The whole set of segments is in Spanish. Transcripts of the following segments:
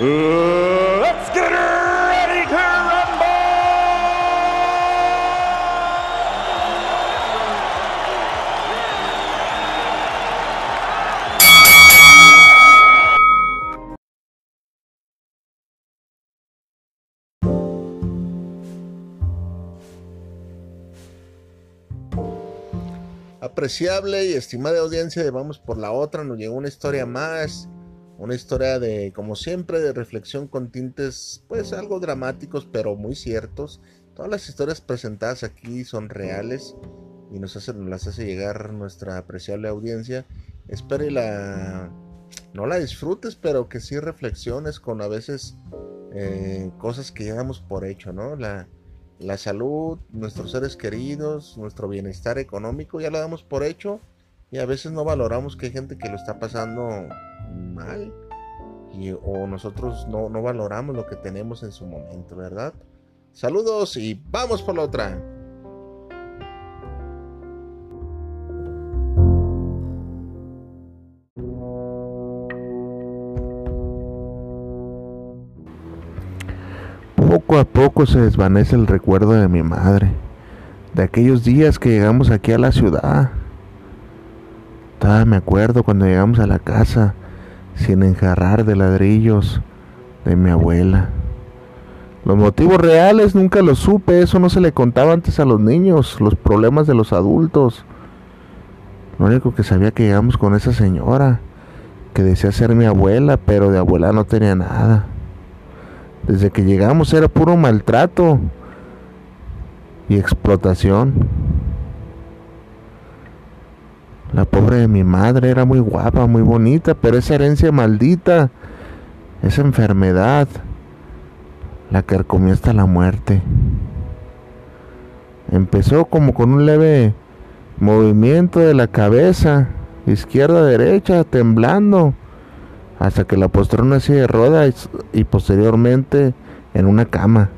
let's get ready! Apreciable y estimada audiencia Vamos por la otra, nos llegó una historia más, una historia de, como siempre, de reflexión con tintes, pues algo dramáticos, pero muy ciertos. Todas las historias presentadas aquí son reales y nos, hace, nos las hace llegar nuestra apreciable audiencia. Espero y la, no la disfrutes, pero que sí reflexiones con a veces eh, cosas que llevamos por hecho, ¿no? La, la salud, nuestros seres queridos, nuestro bienestar económico, ya lo damos por hecho y a veces no valoramos que hay gente que lo está pasando mal y, o nosotros no, no valoramos lo que tenemos en su momento, ¿verdad? Saludos y vamos por la otra. Poco a poco se desvanece el recuerdo de mi madre, de aquellos días que llegamos aquí a la ciudad. Todavía me acuerdo cuando llegamos a la casa sin enjarrar de ladrillos de mi abuela. Los motivos reales nunca los supe, eso no se le contaba antes a los niños, los problemas de los adultos. Lo único que sabía que llegamos con esa señora, que decía ser mi abuela, pero de abuela no tenía nada. Desde que llegamos era puro maltrato y explotación. La pobre de mi madre era muy guapa, muy bonita, pero esa herencia maldita, esa enfermedad, la que comió hasta la muerte. Empezó como con un leve movimiento de la cabeza, izquierda derecha, temblando hasta que la postró en una silla de ruedas y posteriormente en una cama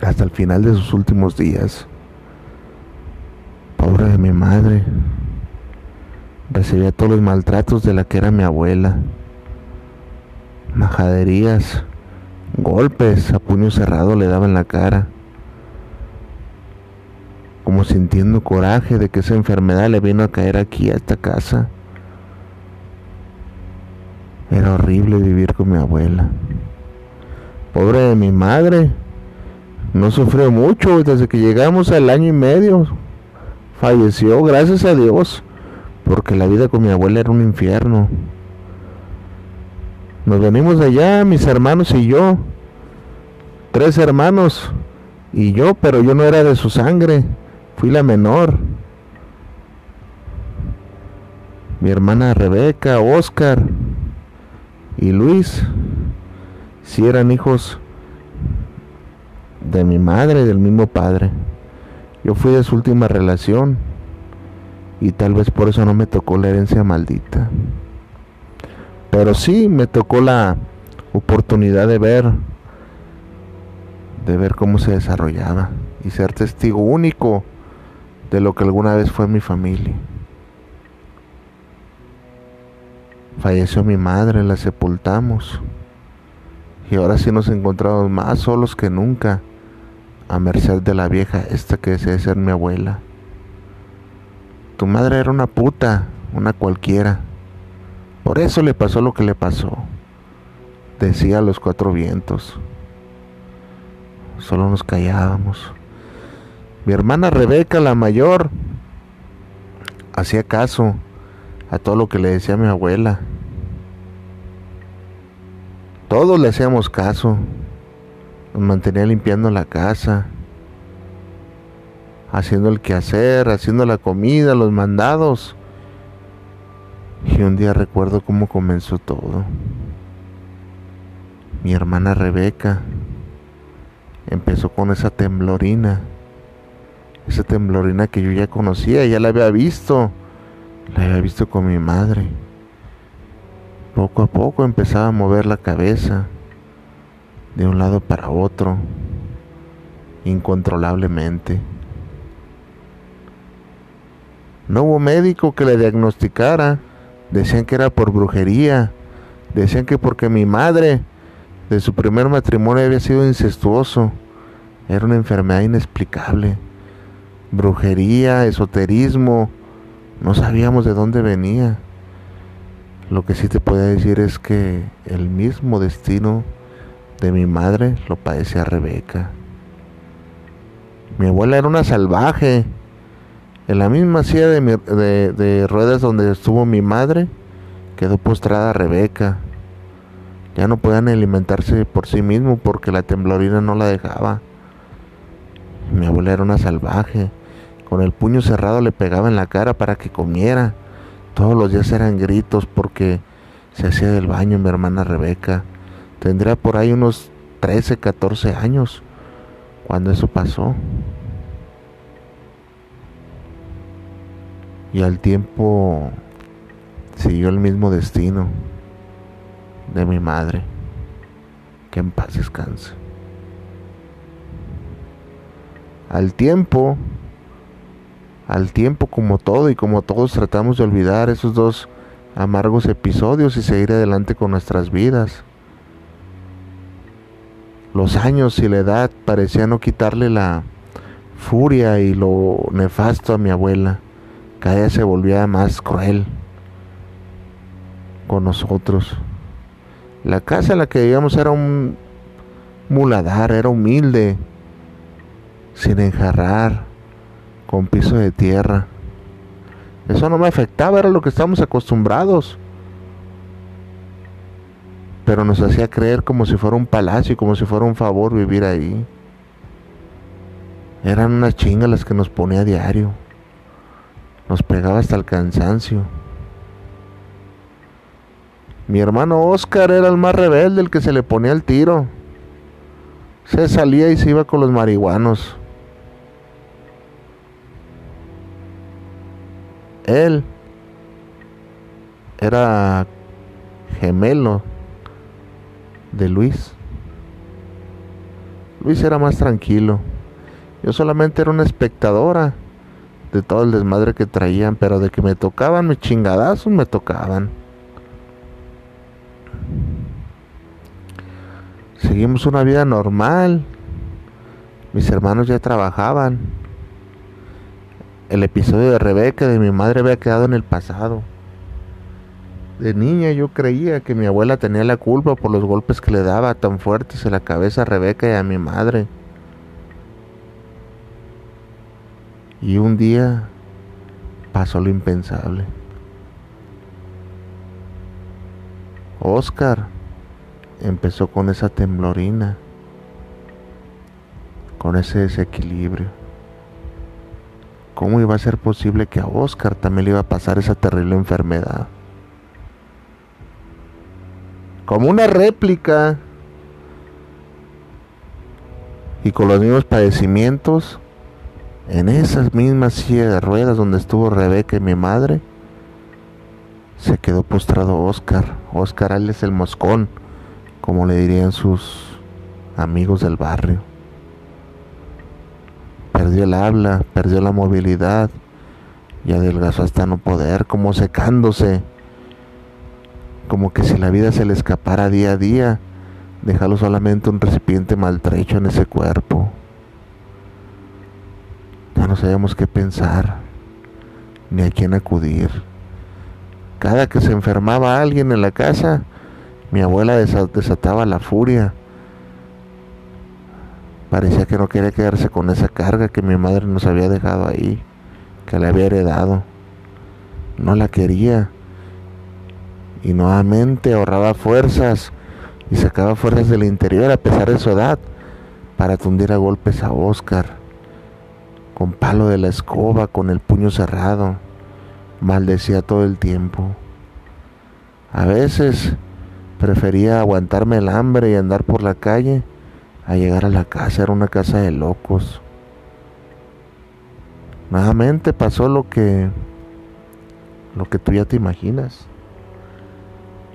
hasta el final de sus últimos días. Pobre de mi madre, recibía todos los maltratos de la que era mi abuela, majaderías, golpes a puño cerrado le daba en la cara, como sintiendo coraje de que esa enfermedad le vino a caer aquí a esta casa. Era horrible vivir con mi abuela. Pobre de mi madre. No sufrió mucho desde que llegamos al año y medio. Falleció, gracias a Dios, porque la vida con mi abuela era un infierno. Nos venimos de allá, mis hermanos y yo. Tres hermanos y yo, pero yo no era de su sangre. Fui la menor. Mi hermana Rebeca, Oscar, y Luis si eran hijos de mi madre, del mismo padre. Yo fui de su última relación y tal vez por eso no me tocó la herencia maldita. Pero sí me tocó la oportunidad de ver de ver cómo se desarrollaba y ser testigo único de lo que alguna vez fue mi familia. Falleció mi madre, la sepultamos. Y ahora sí nos encontramos más solos que nunca, a merced de la vieja esta que desea ser mi abuela. Tu madre era una puta, una cualquiera. Por eso le pasó lo que le pasó, decía a los cuatro vientos. Solo nos callábamos. Mi hermana Rebeca, la mayor, hacía caso a todo lo que le decía mi abuela. Todos le hacíamos caso. Nos mantenía limpiando la casa, haciendo el quehacer, haciendo la comida, los mandados. Y un día recuerdo cómo comenzó todo. mi hermana Rebeca empezó con esa temblorina. Esa temblorina que yo ya conocía, ya la había visto. La había visto con mi madre. Poco a poco empezaba a mover la cabeza de un lado para otro, incontrolablemente. No hubo médico que le diagnosticara. Decían que era por brujería. Decían que porque mi madre de su primer matrimonio había sido incestuoso. Era una enfermedad inexplicable. Brujería, esoterismo. No sabíamos de dónde venía. Lo que sí te puedo decir es que el mismo destino de mi madre lo padecía Rebeca. Mi abuela era una salvaje. En la misma silla de, de, ruedas donde estuvo mi madre, quedó postrada Rebeca. Ya no podían alimentarse por sí mismo porque la temblorina no la dejaba. Mi abuela era una salvaje. Con el puño cerrado le pegaba en la cara para que comiera. Todos los días eran gritos porque se hacía del baño mi hermana Rebeca. Tendría por ahí unos 13, 14 años cuando eso pasó. Y al tiempo siguió el mismo destino de mi madre. Que en paz descanse. Al tiempo, al tiempo como todo y como todos tratamos de olvidar esos dos amargos episodios y seguir adelante con nuestras vidas. Los años y la edad parecían no quitarle la furia y lo nefasto a mi abuela. Cada día se volvía más cruel con nosotros. La casa en la que vivíamos era un muladar, era humilde, sin enjarrar, con piso de tierra. Eso no me afectaba, era lo que estábamos acostumbrados pero nos hacía creer como si fuera un palacio, como si fuera un favor vivir ahí. Eran unas chingas las que nos ponía a diario. Nos pegaba hasta el cansancio. Mi hermano Oscar era el más rebelde, el que se le ponía el tiro. Se salía y se iba con los marihuanos. Él era gemelo de Luis. Luis era más tranquilo. Yo solamente era una espectadora de todo el desmadre que traían, pero de que me tocaban mis chingadazos, me tocaban. Seguimos una vida normal. Mis hermanos ya trabajaban. El episodio de Rebeca de mi madre había quedado en el pasado. De niña yo creía que mi abuela tenía la culpa por los golpes que le daba tan fuertes en la cabeza a Rebeca y a mi madre. Y un día pasó lo impensable. Oscar empezó con esa temblorina, con ese desequilibrio. ¿Cómo iba a ser posible que a Oscar también le iba a pasar esa terrible enfermedad? como una réplica y con los mismos padecimientos en esas mismas silla de ruedas donde estuvo Rebeca y mi madre se quedó postrado Oscar Oscar es el moscón como le dirían sus amigos del barrio perdió el habla perdió la movilidad y adelgazó hasta no poder como secándose como que si la vida se le escapara día a día, dejarlo solamente un recipiente maltrecho en ese cuerpo. No sabíamos qué pensar, ni a quién acudir. Cada que se enfermaba alguien en la casa, mi abuela desataba la furia. Parecía que no quería quedarse con esa carga que mi madre nos había dejado ahí, que le había heredado. No la quería y nuevamente ahorraba fuerzas y sacaba fuerzas del interior a pesar de su edad para tundir a golpes a Oscar con palo de la escoba, con el puño cerrado, maldecía todo el tiempo. A veces Prefería aguantarme el hambre y andar por la calle a llegar a la casa. Era una casa de locos. Nuevamente pasó lo que lo que tú ya te imaginas.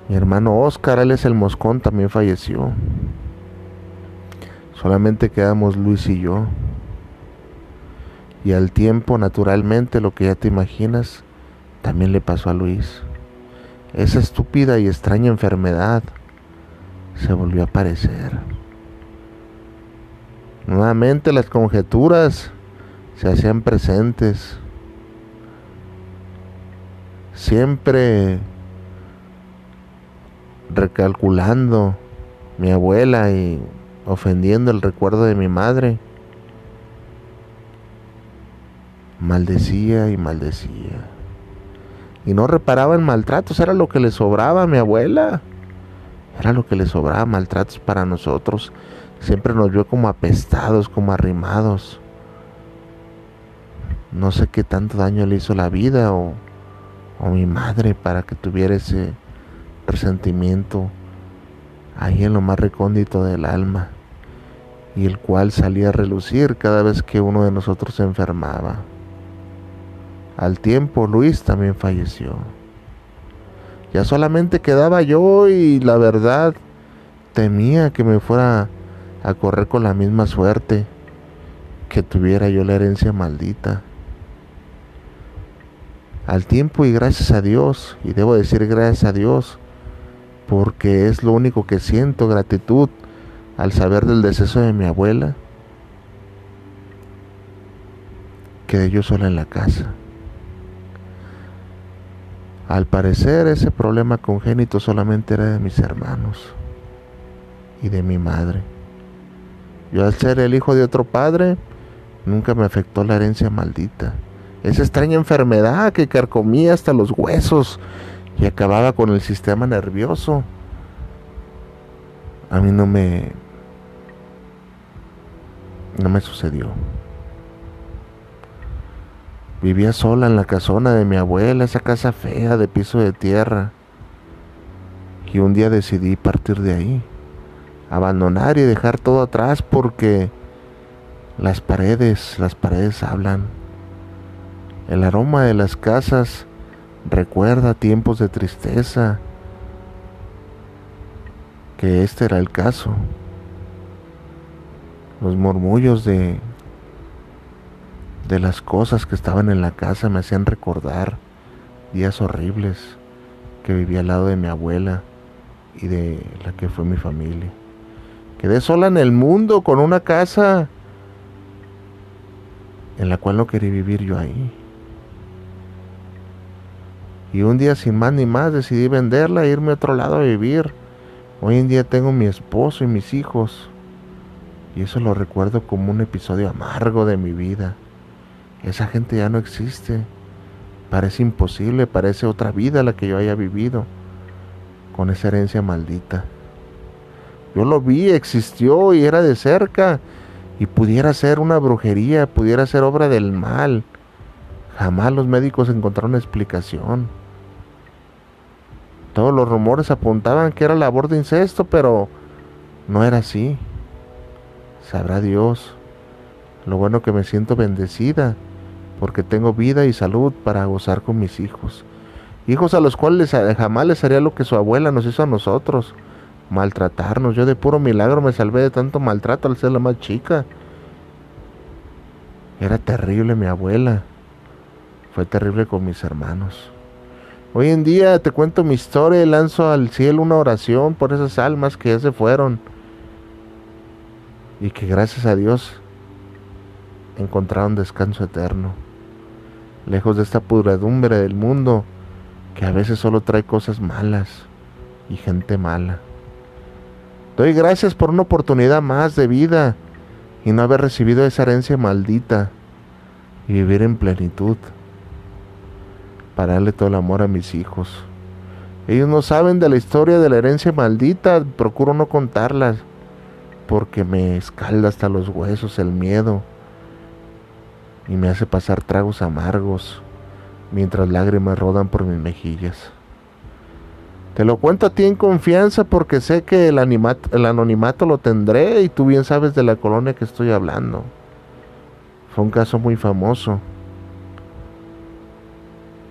Mi hermano Oscar, él es el moscón, también falleció. Solamente quedamos Luis y yo. Y al tiempo, naturalmente, lo que ya te imaginas, también le pasó a Luis. Esa estúpida y extraña enfermedad se volvió a aparecer. Nuevamente las conjeturas se hacían presentes. Siempre recalculando mi abuela y ofendiendo el recuerdo de mi madre. Maldecía y maldecía. Y no reparaba en maltratos, era lo que le sobraba a mi abuela. Era lo que le sobraba, maltratos para nosotros. Siempre nos vio como apestados, como arrimados. No sé qué tanto daño le hizo la vida o, o mi madre para que tuviera ese resentimiento ahí en lo más recóndito del alma y el cual salía a relucir cada vez que uno de nosotros se enfermaba. Al tiempo Luis también falleció. Ya solamente quedaba yo y la verdad temía que me fuera a correr con la misma suerte que tuviera yo la herencia maldita. Al tiempo y gracias a Dios, y debo decir gracias a Dios, porque es lo único que siento, gratitud al saber del deceso de mi abuela, quedé yo sola en la casa. Al parecer ese problema congénito solamente era de mis hermanos y de mi madre. Yo al ser el hijo de otro padre, nunca me afectó la herencia maldita. Esa extraña enfermedad que carcomía hasta los huesos y acababa con el sistema nervioso. A mí no me... no me sucedió. Vivía sola en la casona de mi abuela, esa casa fea de piso de tierra. Y un día decidí partir de ahí, abandonar y dejar todo atrás porque las paredes, las paredes hablan. El aroma de las casas recuerda tiempos de tristeza, que este era el caso. Los murmullos de de las cosas que estaban en la casa me hacían recordar días horribles que viví al lado de mi abuela y de la que fue mi familia. Quedé sola en el mundo con una casa en la cual no quería vivir yo ahí. Y un día sin más ni más decidí venderla e irme a otro lado a vivir. Hoy en día tengo mi esposo y mis hijos. Y eso lo recuerdo como un episodio amargo de mi vida. Esa gente ya no existe. Parece imposible, parece otra vida la que yo haya vivido con esa herencia maldita. Yo lo vi, existió y era de cerca y pudiera ser una brujería, pudiera ser obra del mal. Jamás los médicos encontraron explicación. Todos los rumores apuntaban que era labor de incesto, pero no era así. Sabrá Dios. Lo bueno que me siento bendecida porque tengo vida y salud para gozar con mis hijos. Hijos a los cuales jamás les haría lo que su abuela nos hizo a nosotros, maltratarnos. Yo de puro milagro me salvé de tanto maltrato al ser la más chica. Era terrible mi abuela. Fue terrible con mis hermanos. Hoy en día te cuento mi historia y lanzo al cielo una oración por esas almas que ya se fueron. Y que gracias a Dios encontraron descanso eterno lejos de esta pudredumbre del mundo que a veces solo trae cosas malas y gente mala. Doy gracias por una oportunidad más de vida y no haber recibido esa herencia maldita y vivir en plenitud para darle todo el amor a mis hijos. Ellos no saben de la historia de la herencia maldita, procuro no contarlas porque me escalda hasta los huesos el miedo y me hace pasar tragos amargos mientras lágrimas rodan por mis mejillas. Te lo cuento a ti en confianza porque sé que el, el anonimato lo tendré y tú bien sabes de la colonia que estoy hablando. Fue un caso muy famoso.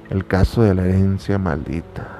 El caso de la herencia maldita.